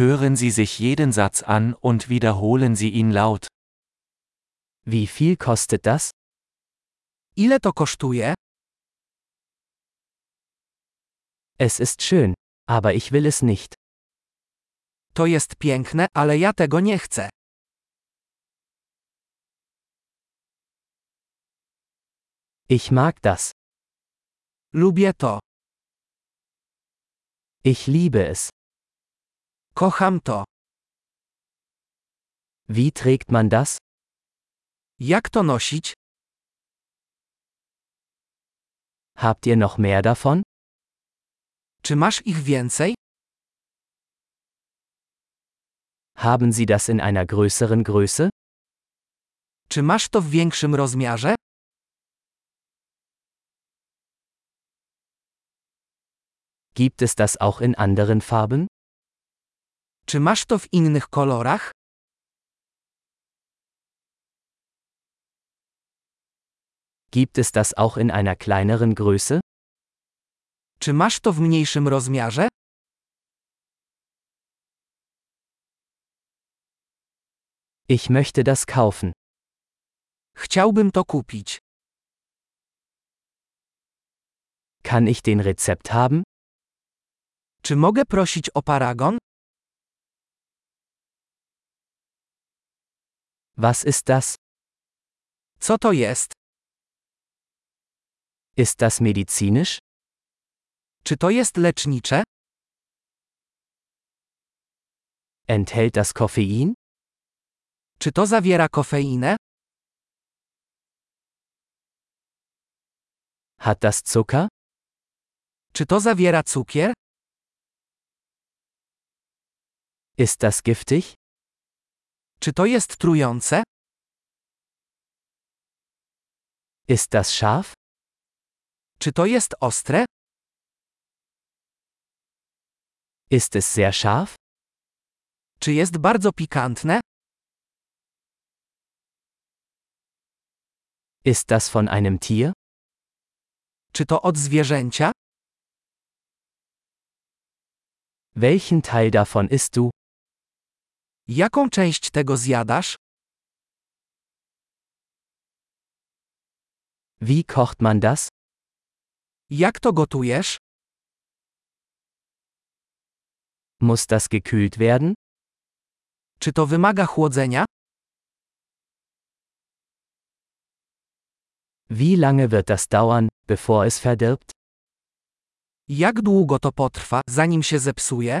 Hören Sie sich jeden Satz an und wiederholen Sie ihn laut. Wie viel kostet das? Ile to kosztuje? Es ist schön, aber ich will es nicht. To jest piękne, ale ja tego nie chcę. Ich mag das. Lubię to. Ich liebe es. Kocham to. Wie trägt man das? Jak to nosić? Habt ihr noch mehr davon? Czy masz ich więcej? Haben Sie das in einer größeren Größe? Czy masz to w większym rozmiarze? Gibt es das auch in anderen Farben? Czy masz to w innych kolorach? Gibt es das auch in einer kleineren Größe? Czy masz to w mniejszym rozmiarze? Ich möchte das kaufen. Chciałbym to kupić. Kann ich den Rezept haben? Czy mogę prosić o paragon? Was ist das? Co to jest? Ist das medizinisch? Czy to jest lecznicze? Enthält das Koffein? Czy to zawiera kofeinę? Hat das Zucker? Czy to zawiera cukier? Ist das giftig? Czy to jest trujące? Ist das scharf? Czy to jest ostre? Ist es sehr scharf? Czy jest bardzo pikantne? Ist das von einem Tier? Czy to od zwierzęcia? Welchen Teil davon isst du? Jaką część tego zjadasz? Wie kocht man das? Jak to gotujesz? Muss das gekühlt werden? Czy to wymaga chłodzenia? Wie lange wird das dauern, bevor es verdirbt? Jak długo to potrwa, zanim się zepsuje?